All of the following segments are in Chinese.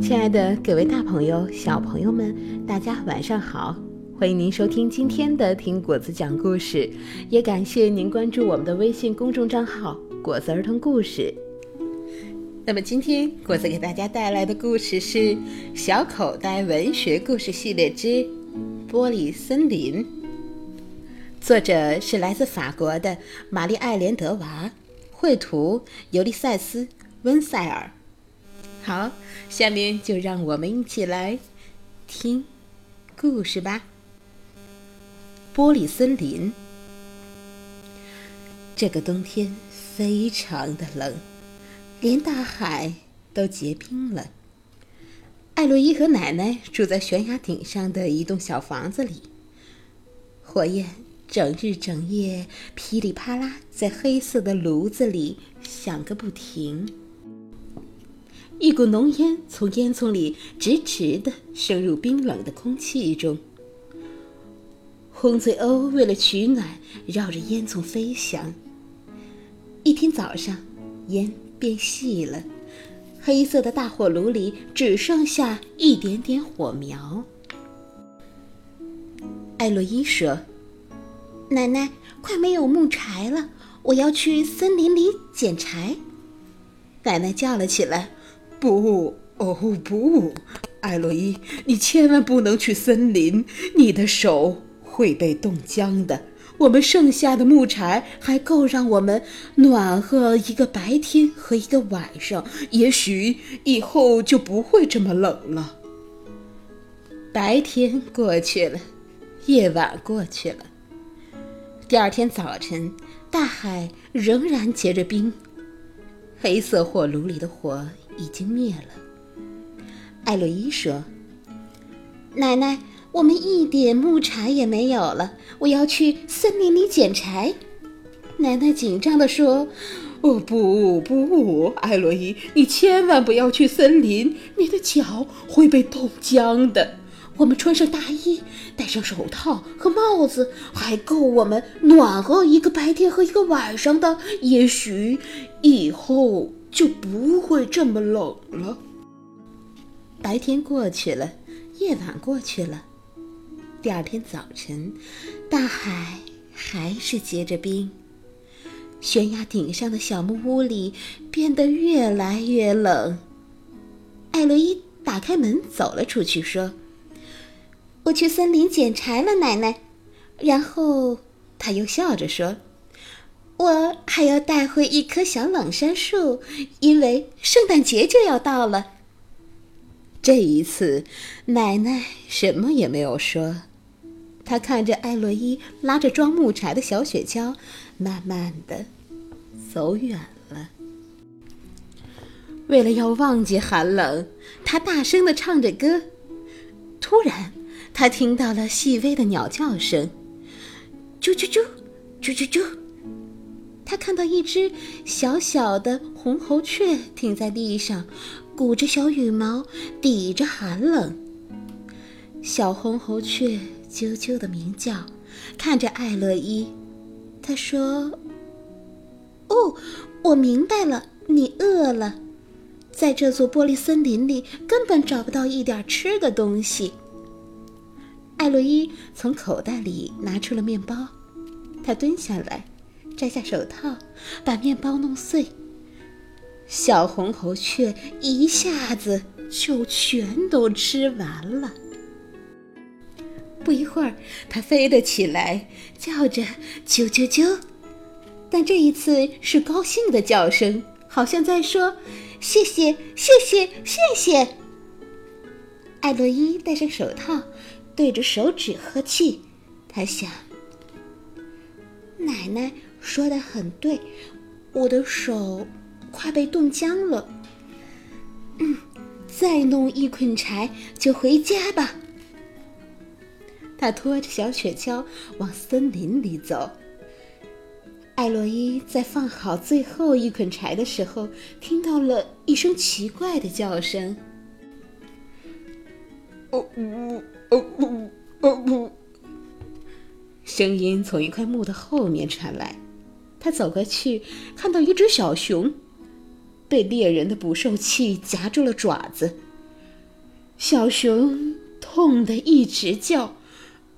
亲爱的各位大朋友、小朋友们，大家晚上好！欢迎您收听今天的听果子讲故事，也感谢您关注我们的微信公众账号“果子儿童故事”。那么今天果子给大家带来的故事是《小口袋文学故事系列之玻璃森林》，作者是来自法国的玛丽艾莲德娃，绘图尤利塞斯温塞尔。好，下面就让我们一起来听故事吧。玻璃森林，这个冬天非常的冷，连大海都结冰了。艾洛伊和奶奶住在悬崖顶上的一栋小房子里，火焰整日整夜噼里啪啦在黑色的炉子里响个不停。一股浓烟从烟囱里直直地升入冰冷的空气中。红嘴鸥为了取暖，绕着烟囱飞翔。一天早上，烟变细了，黑色的大火炉里只剩下一点点火苗。艾洛伊说：“奶奶，快没有木柴了，我要去森林里捡柴。”奶奶叫了起来。不，哦不，艾洛伊，你千万不能去森林，你的手会被冻僵的。我们剩下的木柴还够让我们暖和一个白天和一个晚上，也许以后就不会这么冷了。白天过去了，夜晚过去了，第二天早晨，大海仍然结着冰，黑色火炉里的火。已经灭了。艾洛伊说：“奶奶，我们一点木柴也没有了，我要去森林里捡柴。”奶奶紧张地说：“哦不不，艾洛伊，你千万不要去森林，你的脚会被冻僵的。我们穿上大衣，戴上手套和帽子，还够我们暖和一个白天和一个晚上的。也许以后……”就不会这么冷了。白天过去了，夜晚过去了，第二天早晨，大海还是结着冰。悬崖顶上的小木屋里变得越来越冷。艾洛伊打开门走了出去，说：“我去森林捡柴了，奶奶。”然后他又笑着说。我还要带回一棵小冷杉树，因为圣诞节就要到了。这一次，奶奶什么也没有说，她看着艾洛伊拉着装木柴的小雪橇，慢慢的走远了。为了要忘记寒冷，她大声的唱着歌。突然，她听到了细微的鸟叫声，啾啾啾，啾啾啾。他看到一只小小的红喉雀停在地上，鼓着小羽毛，抵着寒冷。小红喉雀啾啾的鸣叫，看着艾乐伊，他说：“哦，我明白了，你饿了，在这座玻璃森林里根本找不到一点吃的东西。”艾洛伊从口袋里拿出了面包，他蹲下来。摘下手套，把面包弄碎。小红喉雀一下子就全都吃完了。不一会儿，它飞了起来，叫着“啾啾啾”，但这一次是高兴的叫声，好像在说“谢谢，谢谢，谢谢”。艾洛伊戴上手套，对着手指呵气。他想：“奶奶。”说的很对，我的手快被冻僵了。嗯，再弄一捆柴就回家吧。他拖着小雪橇往森林里走。艾洛伊在放好最后一捆柴的时候，听到了一声奇怪的叫声。哦呜哦呜哦呜！声音从一块木的后面传来。他走过去，看到一只小熊，被猎人的捕兽器夹住了爪子。小熊痛得一直叫，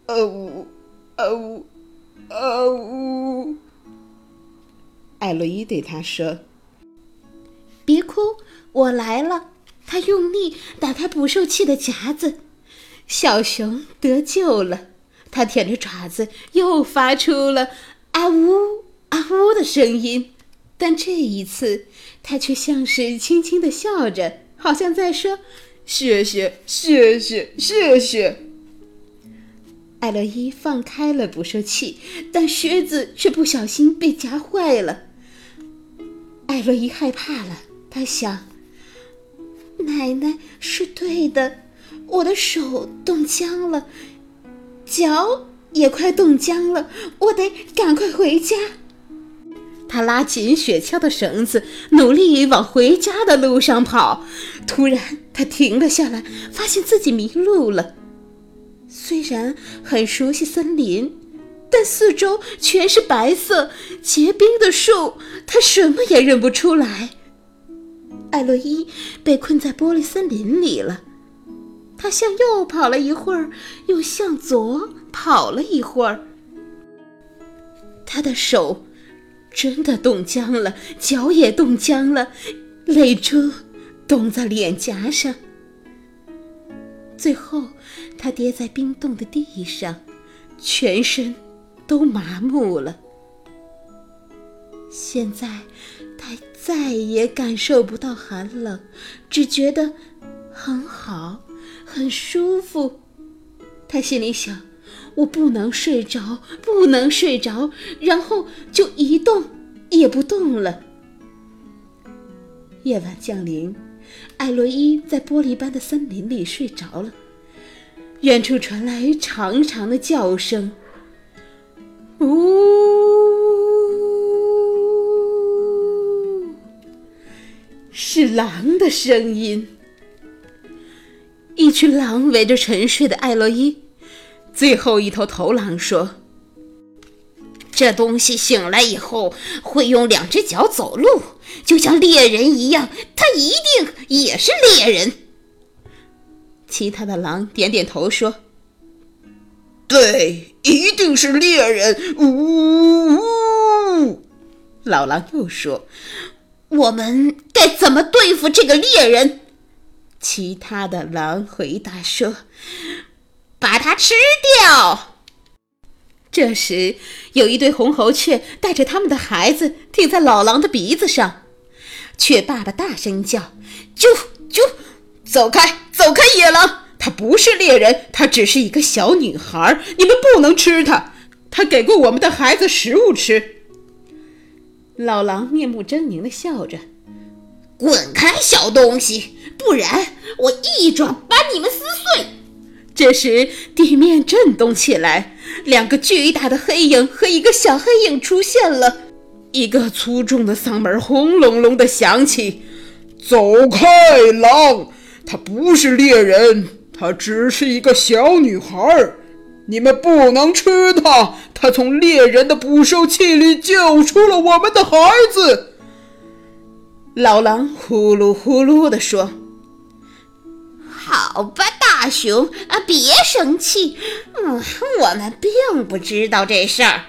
啊呜，啊呜，啊呜。艾洛伊对他说：“别哭，我来了。”他用力打开捕兽器的夹子，小熊得救了。他舔着爪子，又发出了“啊呜啊呜”的声音，但这一次，他却像是轻轻地笑着，好像在说：“谢谢，谢谢，谢谢。”艾洛伊放开了捕兽器，但靴子却不小心被夹坏了。艾洛伊害怕了，他想：“奶奶是对的，我的手冻僵了。”脚也快冻僵了，我得赶快回家。他拉紧雪橇的绳子，努力往回家的路上跑。突然，他停了下来，发现自己迷路了。虽然很熟悉森林，但四周全是白色结冰的树，他什么也认不出来。艾洛伊被困在玻璃森林里了。他向右跑了一会儿，又向左跑了一会儿。他的手真的冻僵了，脚也冻僵了，泪珠冻在脸颊上。最后，他跌在冰冻的地上，全身都麻木了。现在，他再也感受不到寒冷，只觉得很好。很舒服，他心里想：“我不能睡着，不能睡着。”然后就一动也不动了。夜晚降临，艾洛伊在玻璃般的森林里睡着了。远处传来长长的叫声：“呜！”是狼的声音。一群狼围着沉睡的艾洛伊，最后一头头狼说：“这东西醒来以后会用两只脚走路，就像猎人一样。它一定也是猎人。”其他的狼点点头说：“对，一定是猎人。”呜呜呜！老狼又说：“我们该怎么对付这个猎人？”其他的狼回答说：“把它吃掉。”这时，有一对红喉雀带着他们的孩子停在老狼的鼻子上。雀爸爸大声叫：“啾啾，走开，走开！野狼，它不是猎人，它只是一个小女孩。你们不能吃它，它给过我们的孩子食物吃。”老狼面目狰狞地笑着。滚开，小东西！不然我一爪把你们撕碎。这时，地面震动起来，两个巨大的黑影和一个小黑影出现了。一个粗重的嗓门轰隆隆地响起：“走开，狼！她不是猎人，她只是一个小女孩。你们不能吃她。她从猎人的捕兽器里救出了我们的孩子。”老狼呼噜呼噜地说：“好吧，大熊啊，别生气。嗯，我们并不知道这事儿。”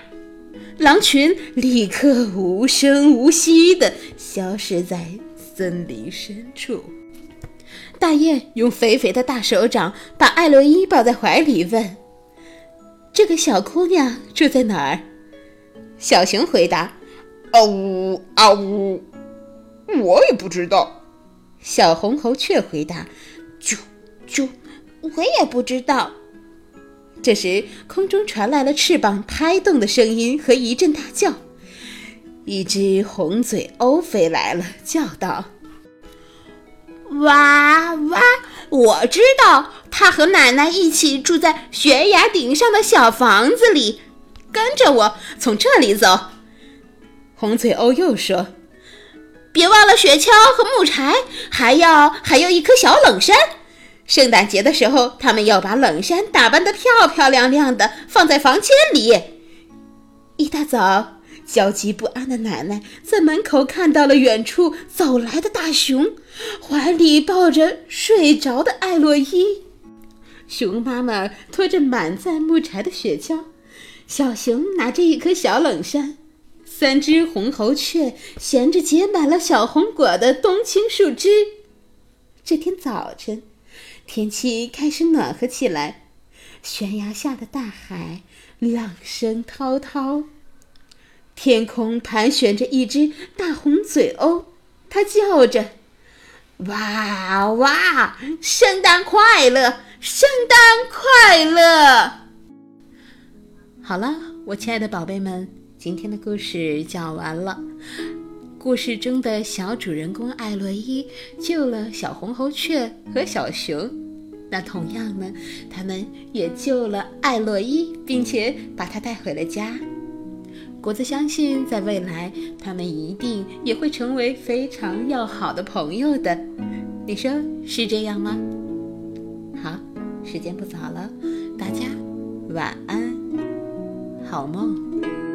狼群立刻无声无息地消失在森林深处。大雁用肥肥的大手掌把艾洛伊抱在怀里，问：“这个小姑娘住在哪儿？”小熊回答：“啊呜啊呜。”我也不知道，小红猴却回答：“啾啾，我也不知道。”这时，空中传来了翅膀拍动的声音和一阵大叫。一只红嘴鸥飞来了，叫道：“哇哇！我知道，它和奶奶一起住在悬崖顶上的小房子里。跟着我，从这里走。”红嘴鸥又说。别忘了雪橇和木柴，还要还有一颗小冷杉。圣诞节的时候，他们要把冷杉打扮得漂漂亮亮的，放在房间里。一大早，焦急不安的奶奶在门口看到了远处走来的大熊，怀里抱着睡着的艾洛伊。熊妈妈拖着满载木柴的雪橇，小熊拿着一颗小冷杉，三只红喉雀衔着结满了小红果的冬青树枝。这天早晨，天气开始暖和起来，悬崖下的大海浪声滔滔，天空盘旋着一只大红嘴鸥，它叫着：“哇哇，圣诞快乐！”圣诞快乐！好了，我亲爱的宝贝们，今天的故事讲完了。故事中的小主人公艾洛伊救了小红喉雀和小熊，那同样呢，他们也救了艾洛伊，并且把他带回了家。果子相信，在未来，他们一定也会成为非常要好的朋友的。你说是这样吗？好。时间不早了，大家晚安，好梦。